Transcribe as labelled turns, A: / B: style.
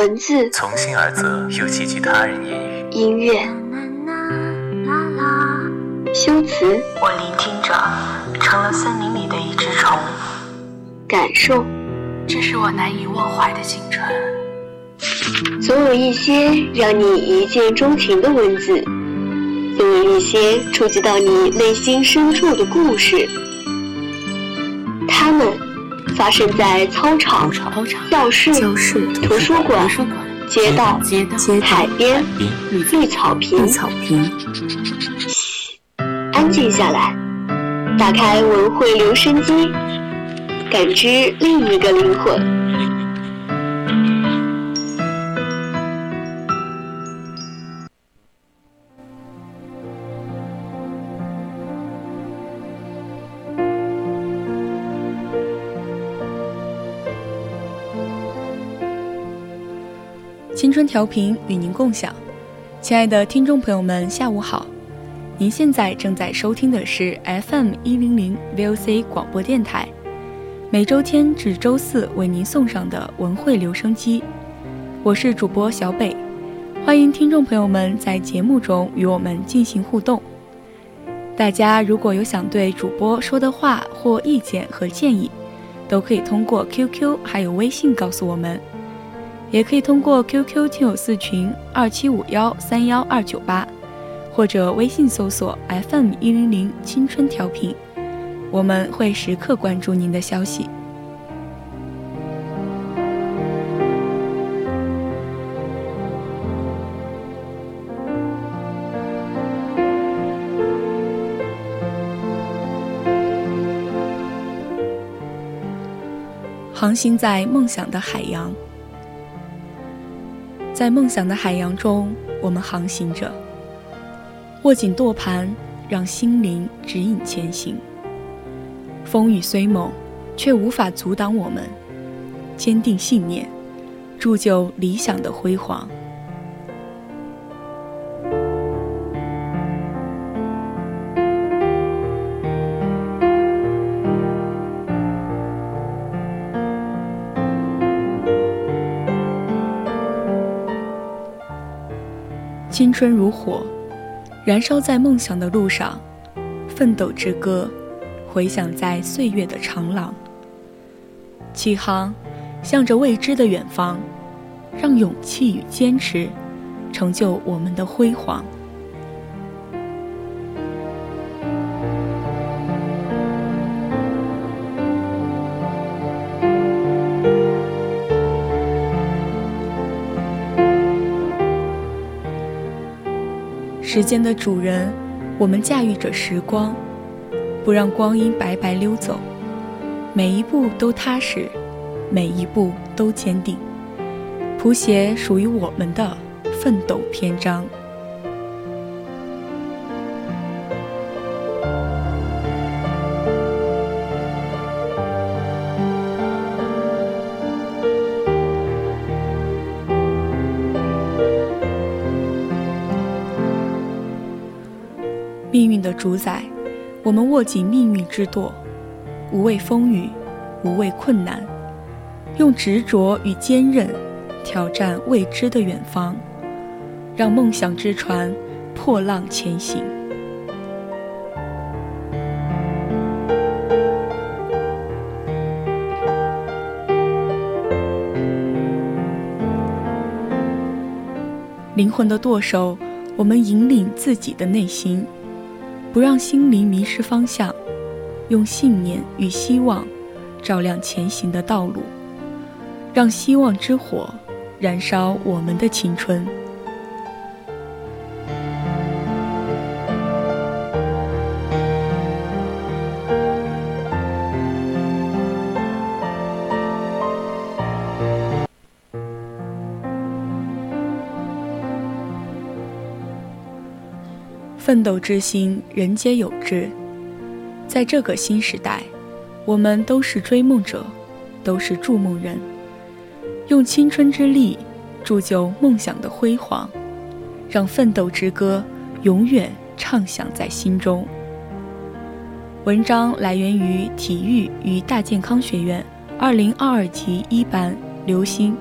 A: 文字
B: 从心而泽，又寄居他人言语。
A: 音乐修辞
C: 我聆听着，成了森林里的一只虫。
A: 感受，
C: 这是我难以忘怀的青春。
A: 总有一些让你一见钟情的文字，总有一些触及到你内心深处的故事。他们发生在操场、教室、图书馆、街道、海边、绿草坪。嘘，安静下来，打开文汇留声机，感知另一个灵魂。
D: 青春调频与您共享，亲爱的听众朋友们，下午好！您现在正在收听的是 FM 一零零 VOC 广播电台，每周天至周四为您送上的文汇留声机，我是主播小北，欢迎听众朋友们在节目中与我们进行互动。大家如果有想对主播说的话或意见和建议，都可以通过 QQ 还有微信告诉我们。也可以通过 QQ 听友四群二七五幺三幺二九八，或者微信搜索 FM 一零零青春调频，我们会时刻关注您的消息。航行在梦想的海洋。在梦想的海洋中，我们航行着，握紧舵盘，让心灵指引前行。风雨虽猛，却无法阻挡我们坚定信念，铸就理想的辉煌。青春如火，燃烧在梦想的路上，奋斗之歌，回响在岁月的长廊。启航，向着未知的远方，让勇气与坚持，成就我们的辉煌。时间的主人，我们驾驭着时光，不让光阴白白溜走，每一步都踏实，每一步都坚定，谱写属于我们的奋斗篇章。主宰，我们握紧命运之舵，无畏风雨，无畏困难，用执着与坚韧挑战未知的远方，让梦想之船破浪前行。灵魂的舵手，我们引领自己的内心。不让心灵迷失方向，用信念与希望照亮前行的道路，让希望之火燃烧我们的青春。奋斗之心，人皆有之。在这个新时代，我们都是追梦者，都是筑梦人。用青春之力，铸就梦想的辉煌，让奋斗之歌永远唱响在心中。文章来源于体育与大健康学院二零二二级一班刘星。